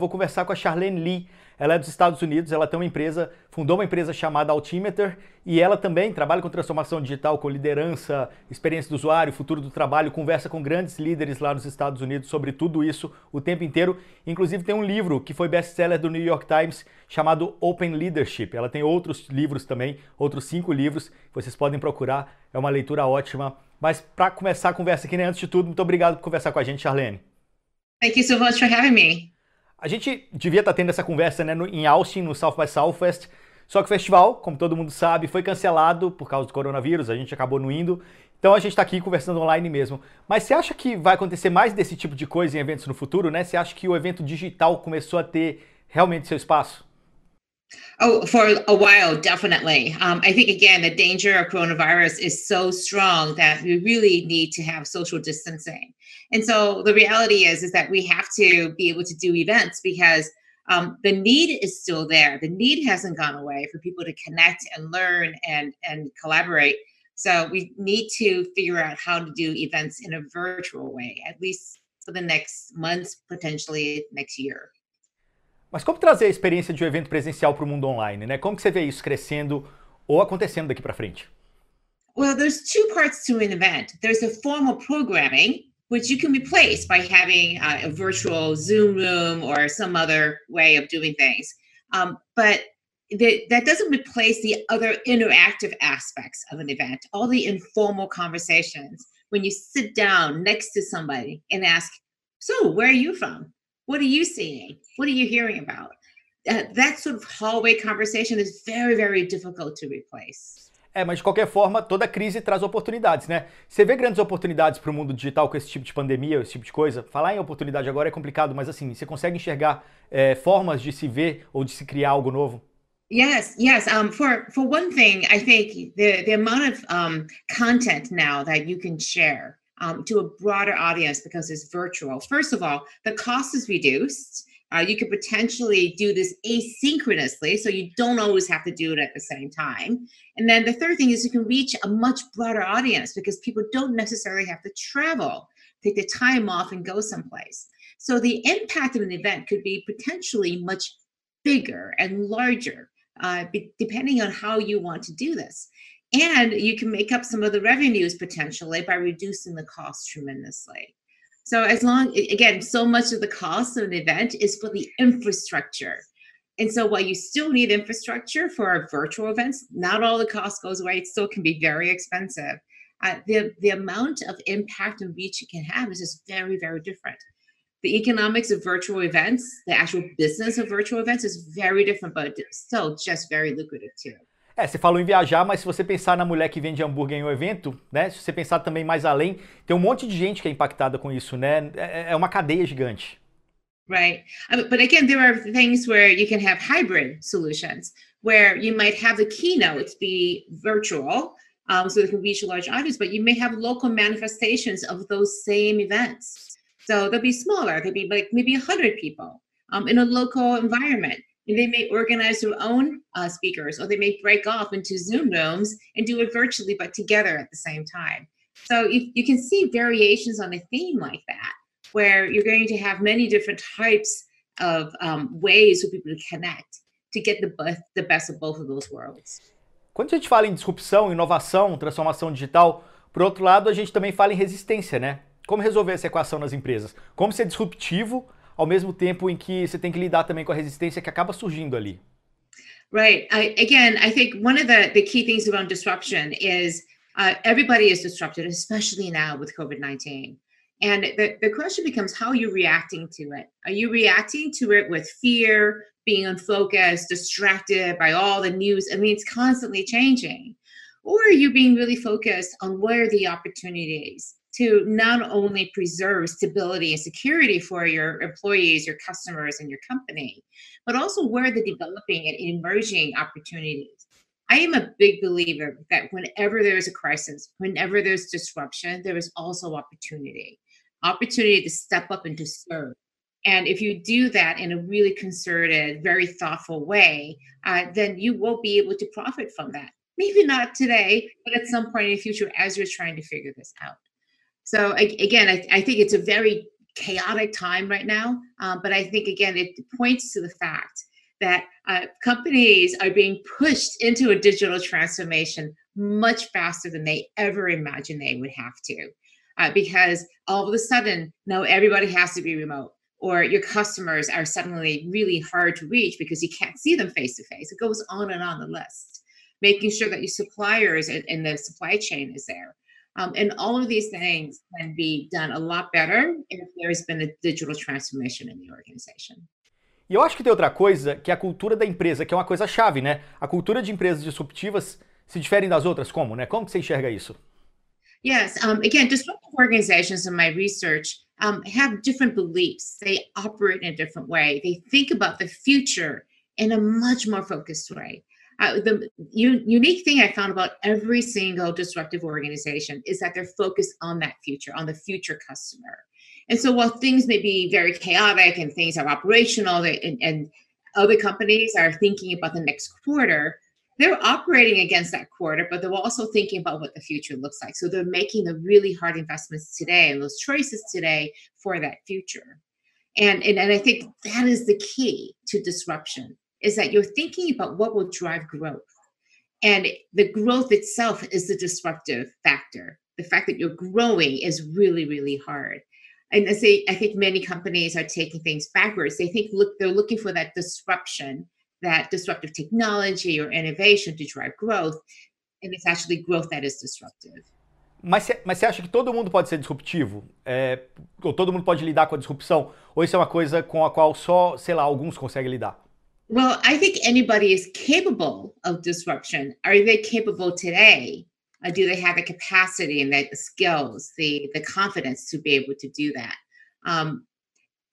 Vou conversar com a Charlene Lee. Ela é dos Estados Unidos, ela tem uma empresa, fundou uma empresa chamada Altimeter e ela também trabalha com transformação digital, com liderança, experiência do usuário, futuro do trabalho, conversa com grandes líderes lá nos Estados Unidos sobre tudo isso o tempo inteiro. Inclusive tem um livro que foi best-seller do New York Times chamado Open Leadership. Ela tem outros livros também, outros cinco livros vocês podem procurar. É uma leitura ótima. Mas para começar a conversa aqui, né, antes de tudo, muito obrigado por conversar com a gente, Charlene. Thank you so much for having me. A gente devia estar tá tendo essa conversa né, no, em Austin, no South by Southwest, só que o festival, como todo mundo sabe, foi cancelado por causa do coronavírus, a gente acabou não indo. Então a gente está aqui conversando online mesmo. Mas você acha que vai acontecer mais desse tipo de coisa em eventos no futuro, né? Você acha que o evento digital começou a ter realmente seu espaço? Oh, for a while, definitely. Um, I think, again, the danger of coronavirus is so strong that we really need to have social distancing. And so the reality is, is that we have to be able to do events because um, the need is still there. The need hasn't gone away for people to connect and learn and, and collaborate. So we need to figure out how to do events in a virtual way, at least for the next months, potentially next year. Mas como trazer a experiência de um evento presencial para o mundo online, né? Como que você vê isso crescendo ou acontecendo daqui para frente? Well, there's two parts to an event. There's the formal programming, which you can replace by having uh, a virtual Zoom room or some other way of doing things. Um, but the, that doesn't replace the other interactive aspects of an event, all the informal conversations when you sit down next to somebody and ask, So, where are you from? What are you seeing? What are you hearing about? Uh, that sort of hallway conversation is very, very difficult to replace. É, mas de qualquer forma, toda crise traz oportunidades, né? Você vê grandes oportunidades para o mundo digital com esse tipo de pandemia, esse tipo de coisa? Falar em oportunidade agora é complicado, mas assim, você consegue enxergar é, formas de se ver ou de se criar algo novo? Yes, yes. Um, for for one thing, I think the the amount of um, content now that you can share um, to a broader audience because it's virtual. First of all, the cost is reduced. Uh, you could potentially do this asynchronously, so you don't always have to do it at the same time. And then the third thing is you can reach a much broader audience because people don't necessarily have to travel, take the time off, and go someplace. So the impact of an event could be potentially much bigger and larger, uh, depending on how you want to do this and you can make up some of the revenues potentially by reducing the cost tremendously. So as long again so much of the cost of an event is for the infrastructure. And so while you still need infrastructure for our virtual events not all the cost goes away. It still can be very expensive. Uh, the, the amount of impact and reach it can have is just very very different. The economics of virtual events the actual business of virtual events is very different but still just very lucrative too É, você falou em viajar, mas se você pensar na mulher que vende hambúrguer em um evento, né? Se você pensar também mais além, tem um monte de gente que é impactada com isso, né? É, é uma cadeia gigante. Right. But again, there are things where you can have hybrid solutions where you might have the keynotes be virtual um, so they can reach a large audience, but you may have local manifestations of those same events. So they'll be smaller, they'll be like maybe 100 people um, in a local environment. They may organize their own uh, speakers or they may break off into Zoom rooms and do it virtually, but together at the same time. So you, you can see variations on a theme like that, where you're going to have many different types of um, ways for people to connect to get the, best, the best of both of those worlds. Quando a gente fala em disrupção, inovação, transformação digital, por outro lado, a gente também fala em resistência, né? Como resolver essa equação nas empresas? Como ser disruptivo ao mesmo tempo em que você tem que lidar também com a resistência que acaba surgindo ali. Right. I, again, I think one of the, the key things around disruption is uh, everybody is disrupted, especially now with COVID 19. And the, the question becomes how are you reacting to it? Are you reacting to it with fear, being unfocused, distracted by all the news? I mean, it's constantly changing. Or are you being really focused on where are the opportunities? To not only preserve stability and security for your employees, your customers, and your company, but also where the developing and emerging opportunities. I am a big believer that whenever there's a crisis, whenever there's disruption, there is also opportunity. Opportunity to step up and to serve. And if you do that in a really concerted, very thoughtful way, uh, then you will be able to profit from that. Maybe not today, but at some point in the future as you're trying to figure this out. So again, I, I think it's a very chaotic time right now. Um, but I think, again, it points to the fact that uh, companies are being pushed into a digital transformation much faster than they ever imagined they would have to. Uh, because all of a sudden, now everybody has to be remote, or your customers are suddenly really hard to reach because you can't see them face to face. It goes on and on the list. Making sure that your suppliers and, and the supply chain is there. Um, and all of these things can be done a lot better if there's been a digital transformation in the organization. E eu acho que tem outra coisa, que é a cultura da empresa, que é uma coisa chave, né? A cultura de empresas disruptivas se diferem das outras, como, né? Como que você enxerga isso? Yes, um, again, disruptive organizations in my research um, have different beliefs. They operate in a different way. They think about the future in a much more focused way. The u- unique thing I found about every single disruptive organization is that they're focused on that future, on the future customer. And so while things may be very chaotic and things are operational and, and other companies are thinking about the next quarter, they're operating against that quarter, but they're also thinking about what the future looks like. So they're making the really hard investments today and those choices today for that future. And, and, and I think that is the key to disruption is that you're thinking about what will drive growth. And the growth itself is the disruptive factor. The fact that you're growing is really, really hard. And I say I think many companies are taking things backwards. They think look, they're looking for that disruption, that disruptive technology or innovation to drive growth. And it's actually growth that is disruptive. Mas, mas você acha que todo mundo pode ser disruptivo? É, ou todo mundo pode lidar com a disrupção? Ou isso é uma coisa com a qual só, sei lá, alguns conseguem lidar? Well, I think anybody is capable of disruption. Are they capable today? Uh, do they have the capacity and the skills, the the confidence to be able to do that? Um,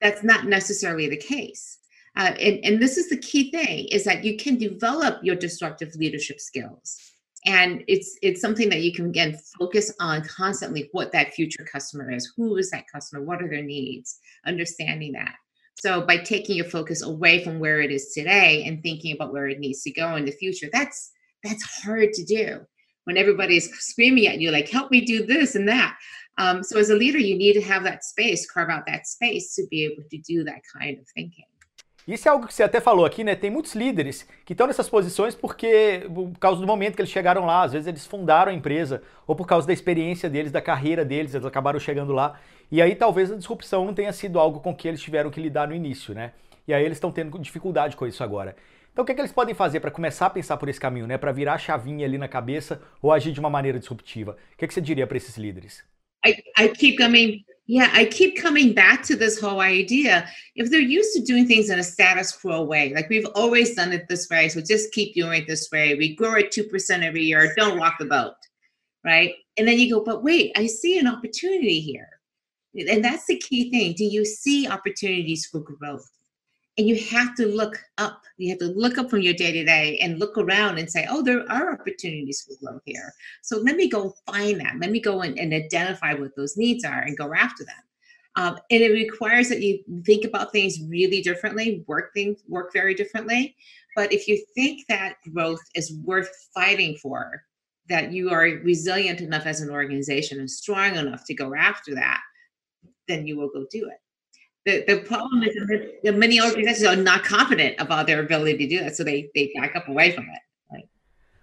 that's not necessarily the case. Uh, and, and this is the key thing is that you can develop your disruptive leadership skills and it's it's something that you can again focus on constantly what that future customer is who is that customer what are their needs understanding that so by taking your focus away from where it is today and thinking about where it needs to go in the future, that's that's hard to do when everybody's screaming at you like help me do this and that. Um, so as a leader, you need to have that space, carve out that space to be able to do that kind of thinking. Isso é algo que você até falou aqui, né? Tem muitos líderes que estão nessas posições porque, por causa do momento que eles chegaram lá, às vezes eles fundaram a empresa, ou por causa da experiência deles, da carreira deles, eles acabaram chegando lá. E aí talvez a disrupção não tenha sido algo com que eles tiveram que lidar no início, né? E aí eles estão tendo dificuldade com isso agora. Então o que, é que eles podem fazer para começar a pensar por esse caminho, né? Para virar a chavinha ali na cabeça ou agir de uma maneira disruptiva? O que, é que você diria para esses líderes? I, I keep coming Yeah, I keep coming back to this whole idea. If they're used to doing things in a status quo way, like we've always done it this way, so just keep doing it this way. We grow at 2% every year, don't rock the boat, right? And then you go, but wait, I see an opportunity here. And that's the key thing. Do you see opportunities for growth? And you have to look up. You have to look up from your day to day and look around and say oh there are opportunities for growth here. So let me go find them let me go and, and identify what those needs are and go after them. Um, and it requires that you think about things really differently work things work very differently. But if you think that growth is worth fighting for that you are resilient enough as an organization and strong enough to go after that then you will go do it the, the problem is that many organizations are not confident about their ability to do that, so they, they back up away from it.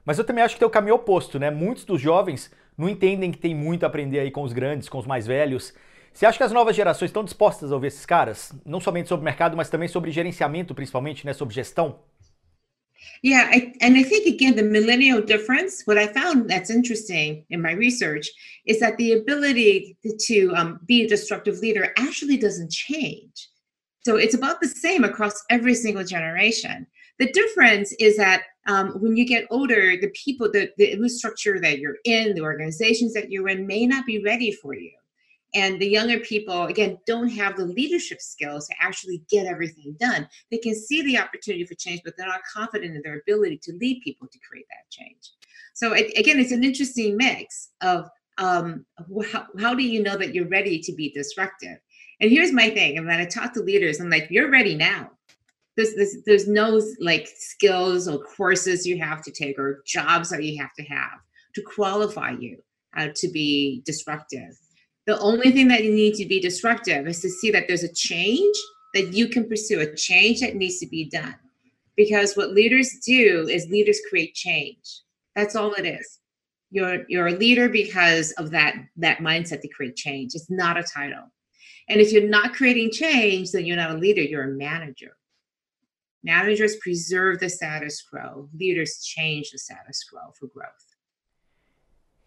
Mas eu também acho que tem o caminho oposto, né? Muitos dos jovens não entendem que tem muito a aprender aí com os grandes, com os mais velhos. Você acha que as novas gerações estão dispostas a ouvir esses caras? Não somente sobre mercado, mas também sobre gerenciamento, principalmente, né? Sobre gestão? Yeah, I, and I think again, the millennial difference, what I found that's interesting in my research is that the ability to um, be a disruptive leader actually doesn't change. So it's about the same across every single generation. The difference is that um, when you get older, the people, the, the infrastructure that you're in, the organizations that you're in may not be ready for you and the younger people again don't have the leadership skills to actually get everything done. They can see the opportunity for change but they're not confident in their ability to lead people to create that change. So it, again it's an interesting mix of um, how, how do you know that you're ready to be disruptive? And here's my thing and when i talk to leaders i'm like you're ready now. There's, there's, there's no like skills or courses you have to take or jobs that you have to have to qualify you uh, to be disruptive The only thing that you need to be disruptive is to see that there's a change that you can pursue, a change that needs to be done. Because what leaders do is leaders create change. That's all it is. You're you're a leader because of that that mindset to create change. It's not a title. And if you're not creating change, then you're not a leader, you're a manager. Managers preserve the status quo, leaders change the status quo for growth.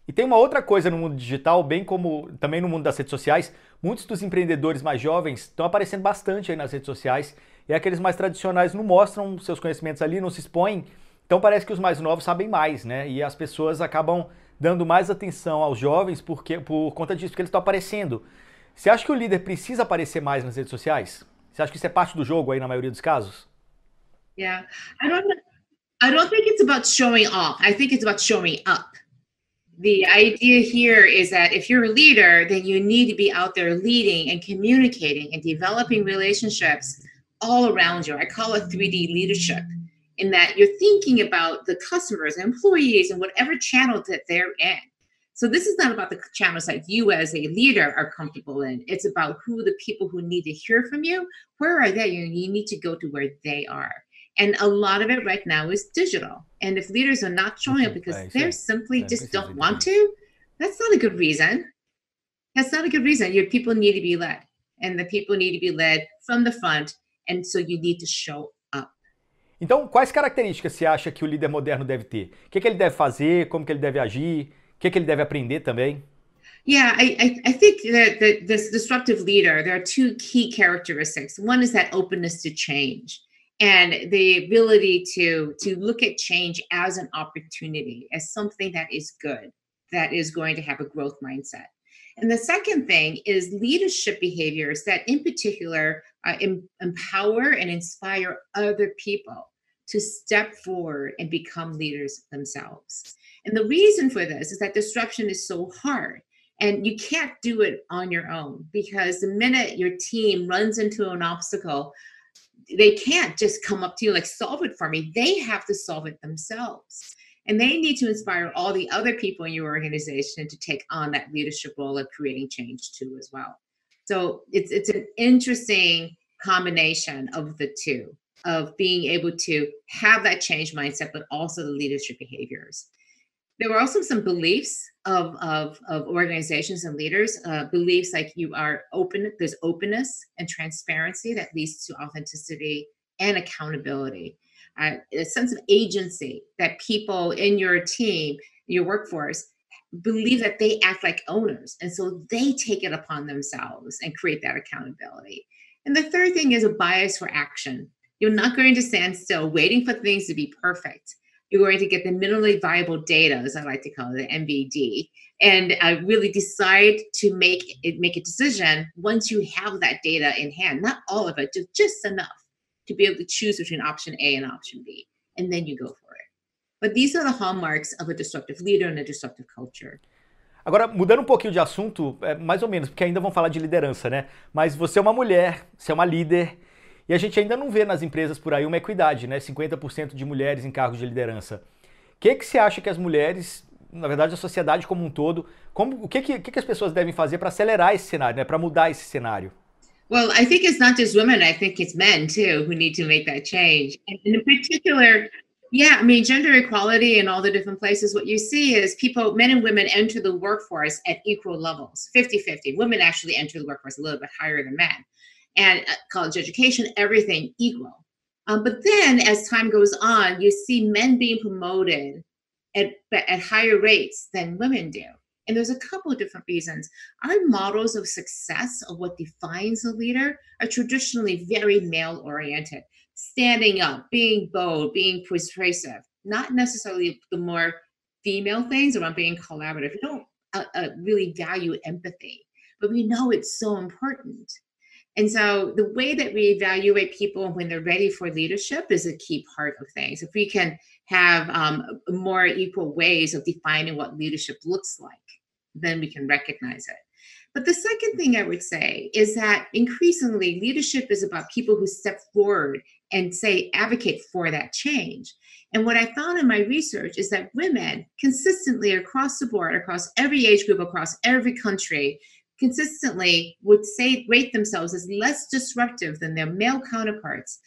E tem uma outra coisa no mundo digital, bem como também no mundo das redes sociais, muitos dos empreendedores mais jovens estão aparecendo bastante aí nas redes sociais, e aqueles mais tradicionais não mostram seus conhecimentos ali, não se expõem, então parece que os mais novos sabem mais, né? E as pessoas acabam dando mais atenção aos jovens porque, por conta disso, porque eles estão aparecendo. Você acha que o líder precisa aparecer mais nas redes sociais? Você acha que isso é parte do jogo aí na maioria dos casos? Yeah, I don't. I don't think it's about showing off. I think it's about showing up. The idea here is that if you're a leader, then you need to be out there leading and communicating and developing relationships all around you. I call it 3D leadership, in that you're thinking about the customers, employees, and whatever channel that they're in. So this is not about the channels that you as a leader are comfortable in. It's about who the people who need to hear from you, where are they? You need to go to where they are. And a lot of it right now is digital. And if leaders are not showing up because they're simply just don't want to, that's not a good reason. That's not a good reason. Your people need to be led, and the people need to be led from the front. And so you need to show up. Então, quais características você acha que o líder moderno deve ter? O que, que ele deve fazer? Como que ele deve agir? O que, que ele deve aprender também? Yeah, I, I, I think that the, this disruptive leader, there are two key characteristics. One is that openness to change and the ability to to look at change as an opportunity as something that is good that is going to have a growth mindset. And the second thing is leadership behaviors that in particular uh, em- empower and inspire other people to step forward and become leaders themselves. And the reason for this is that disruption is so hard and you can't do it on your own because the minute your team runs into an obstacle they can't just come up to you like solve it for me. They have to solve it themselves. And they need to inspire all the other people in your organization to take on that leadership role of creating change too as well. So it's it's an interesting combination of the two of being able to have that change mindset but also the leadership behaviors. There were also some beliefs of, of, of organizations and leaders, uh, beliefs like you are open, there's openness and transparency that leads to authenticity and accountability. Uh, a sense of agency that people in your team, your workforce, believe that they act like owners. And so they take it upon themselves and create that accountability. And the third thing is a bias for action. You're not going to stand still waiting for things to be perfect you're going to get the minimally viable data, as I like to call it, the MVD, and uh, really decide to make it make a decision once you have that data in hand. Not all of it, just just enough to be able to choose between option A and option B, and then you go for it. But these are the hallmarks of a disruptive leader and a disruptive culture. Agora, mudando um pouquinho de assunto, é, mais ou menos, porque ainda vão falar de liderança, né? Mas você é uma mulher, você é uma líder, E a gente ainda não vê nas empresas por aí uma equidade, né? 50% de mulheres em cargos de liderança. O que, que você acha que as mulheres, na verdade a sociedade como um todo, como, o que, que, que as pessoas devem fazer para acelerar esse cenário, né? para mudar esse cenário? Well, I think it's not just women. I think it's men too who need to make that change. And in particular, yeah, I mean, gender equality in all the different places, what you see is people, men and women enter the workforce at equal levels 50 50. Women actually enter the workforce a little bit higher than men. And uh, college education, everything equal. Um, but then as time goes on, you see men being promoted at, at higher rates than women do. And there's a couple of different reasons. Our models of success of what defines a leader are traditionally very male oriented, standing up, being bold, being persuasive, not necessarily the more female things around being collaborative. We don't uh, uh, really value empathy, but we know it's so important. And so the way that we evaluate people when they're ready for leadership is a key part of things. If we can have um, more equal ways of defining what leadership looks like, then we can recognize it. But the second thing I would say is that increasingly leadership is about people who step forward and say, advocate for that change. And what I found in my research is that women consistently across the board, across every age group, across every country, consistently would say rate themselves as less disruptive than their male counterparts,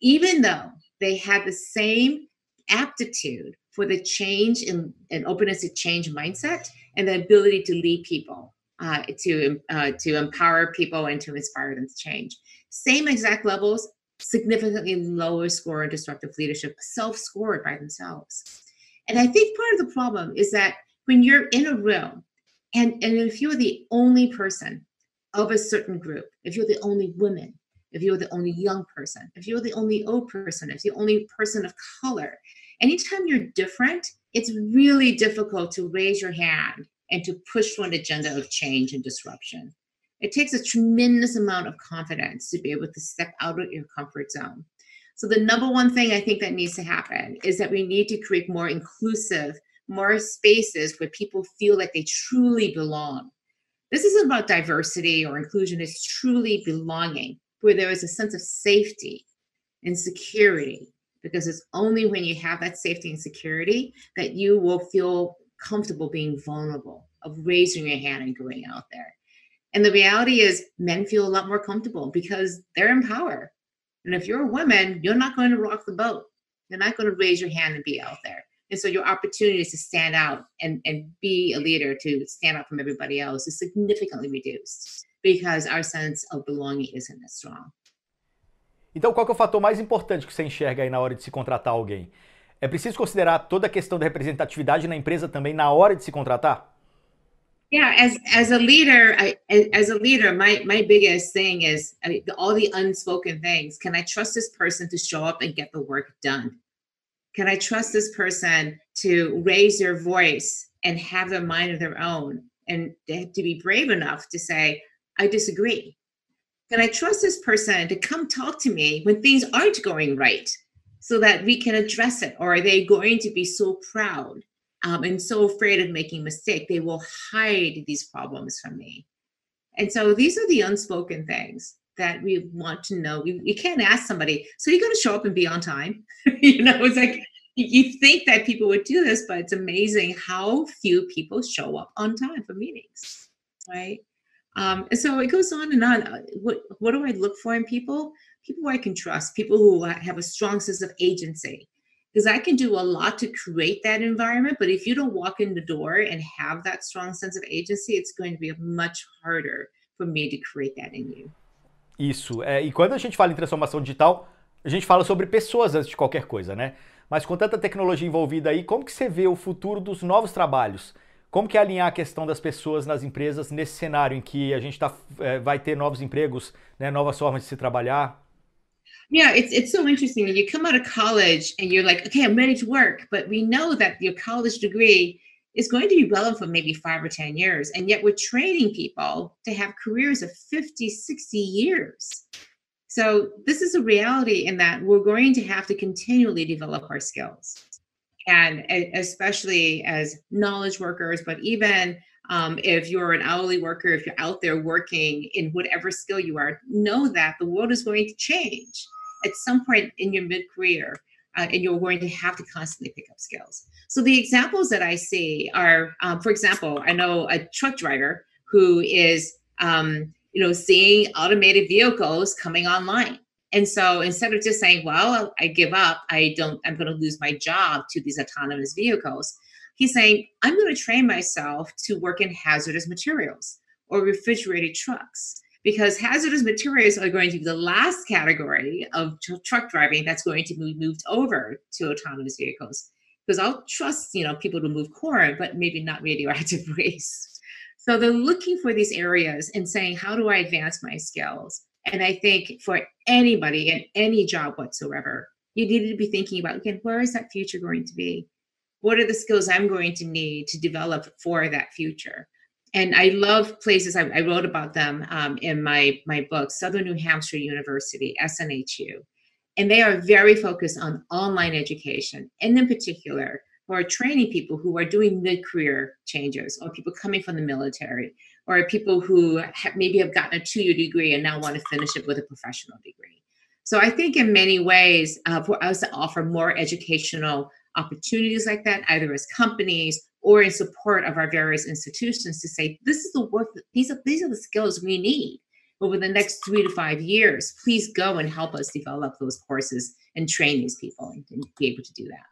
even though they had the same aptitude for the change in an openness to change mindset and the ability to lead people, uh, to uh, to empower people and to inspire them to change. Same exact levels, significantly lower score in disruptive leadership, self-scored by themselves. And I think part of the problem is that when you're in a room and, and if you're the only person of a certain group, if you're the only woman, if you're the only young person, if you're the only old person, if you're the only person of color, anytime you're different, it's really difficult to raise your hand and to push for an agenda of change and disruption. It takes a tremendous amount of confidence to be able to step out of your comfort zone. So, the number one thing I think that needs to happen is that we need to create more inclusive more spaces where people feel like they truly belong. This isn't about diversity or inclusion, it's truly belonging, where there is a sense of safety and security, because it's only when you have that safety and security that you will feel comfortable being vulnerable, of raising your hand and going out there. And the reality is, men feel a lot more comfortable because they're in power. And if you're a woman, you're not going to rock the boat. You're not going to raise your hand and be out there. And so your opportunities to stand out and, and be a leader, to stand out from everybody else, is significantly reduced because our sense of belonging isn't as strong. Então, qual é o fator mais importante que você enxerga aí na hora de se contratar alguém? É preciso considerar toda a questão da representatividade na empresa também na hora de se contratar? Yeah, as as a leader, I, as a leader, my my biggest thing is I mean, all the unspoken things. Can I trust this person to show up and get the work done? Can I trust this person to raise their voice and have their mind of their own and to be brave enough to say, I disagree? Can I trust this person to come talk to me when things aren't going right so that we can address it? Or are they going to be so proud um, and so afraid of making a mistake they will hide these problems from me? And so these are the unspoken things that we want to know. You, you can't ask somebody, so you're going to show up and be on time. you know, it's like you think that people would do this, but it's amazing how few people show up on time for meetings, right? Um, and so it goes on and on. Uh, what what do I look for in people? People I can trust, people who have a strong sense of agency. Because I can do a lot to create that environment, but if you don't walk in the door and have that strong sense of agency, it's going to be much harder for me to create that in you. Isso. É, e quando a gente fala em transformação digital, a gente fala sobre pessoas antes de qualquer coisa, né? Mas com tanta tecnologia envolvida aí, como que você vê o futuro dos novos trabalhos? Como que é alinhar a questão das pessoas nas empresas nesse cenário em que a gente tá, é, vai ter novos empregos, né, novas formas de se trabalhar? Yeah, it's it's so interesting. You come out of college and you're like, okay, I'm ready to work, but we know that your college degree is going to be relevant for maybe five or 10 years. And yet we're training people to have careers of 50, 60 years. So this is a reality in that we're going to have to continually develop our skills. And especially as knowledge workers, but even um, if you're an hourly worker, if you're out there working in whatever skill you are, know that the world is going to change at some point in your mid career. Uh, and you're going to have to constantly pick up skills. So the examples that I see are, um, for example, I know a truck driver who is, um, you know, seeing automated vehicles coming online. And so instead of just saying, well, I give up, I don't, I'm going to lose my job to these autonomous vehicles, he's saying, I'm going to train myself to work in hazardous materials or refrigerated trucks because hazardous materials are going to be the last category of tr- truck driving that's going to be moved over to autonomous vehicles because I'll trust you know people to move corn, but maybe not radioactive waste. So they're looking for these areas and saying, how do I advance my skills? And I think for anybody in any job whatsoever, you need to be thinking about again, where is that future going to be? What are the skills I'm going to need to develop for that future? And I love places. I, I wrote about them um, in my my book, Southern New Hampshire University, SNHU and they are very focused on online education and in particular who are training people who are doing mid-career changes or people coming from the military or people who maybe have gotten a two-year degree and now want to finish it with a professional degree. So i think in many ways uh, for us to offer more educational opportunities like that either as companies or in support of our various institutions to say this is the work these are these are the skills we need over the next three to five years. Please go and help us develop those courses and train these people and be able to do that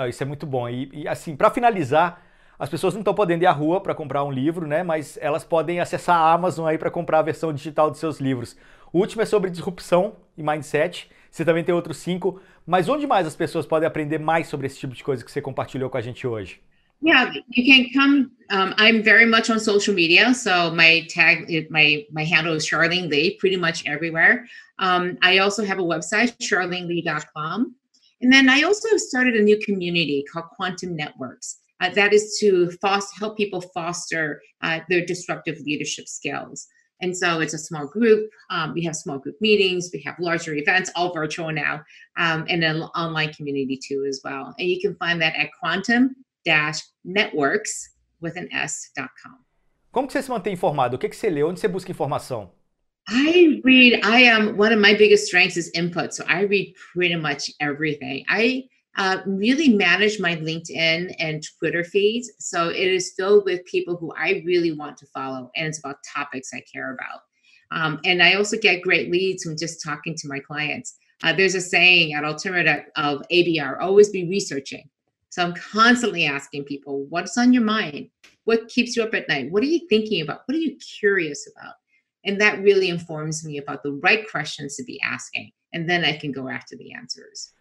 Não, isso é muito bom e, e assim para finalizar as pessoas não estão podendo ir à rua para comprar um livro, né? Mas elas podem acessar a Amazon aí para comprar a versão digital de seus livros. O último é sobre disrupção e mindset. Você também tem outros cinco. Mas onde mais as pessoas podem aprender mais sobre esse tipo de coisa que você compartilhou com a gente hoje? Yeah, you can come. Um, I'm very much on social media, so my tag, my my handle is Charlene Lee, pretty much everywhere. Um, I also have a website, charlenelee.com, and then I also started a new community called Quantum Networks. Uh, that is to foster, help people foster uh, their disruptive leadership skills. And so it's a small group. Um, we have small group meetings. We have larger events, all virtual now, um, and an online community too as well. And you can find that at quantum-networks with an s.com. Como que você se mantém informado? O que, que você lê? Onde você busca informação? I read. I am one of my biggest strengths is input, so I read pretty much everything. I uh, really manage my LinkedIn and Twitter feeds. So it is filled with people who I really want to follow, and it's about topics I care about. Um, and I also get great leads from just talking to my clients. Uh, there's a saying at Altimeter of ABR always be researching. So I'm constantly asking people, what's on your mind? What keeps you up at night? What are you thinking about? What are you curious about? And that really informs me about the right questions to be asking. And then I can go after the answers.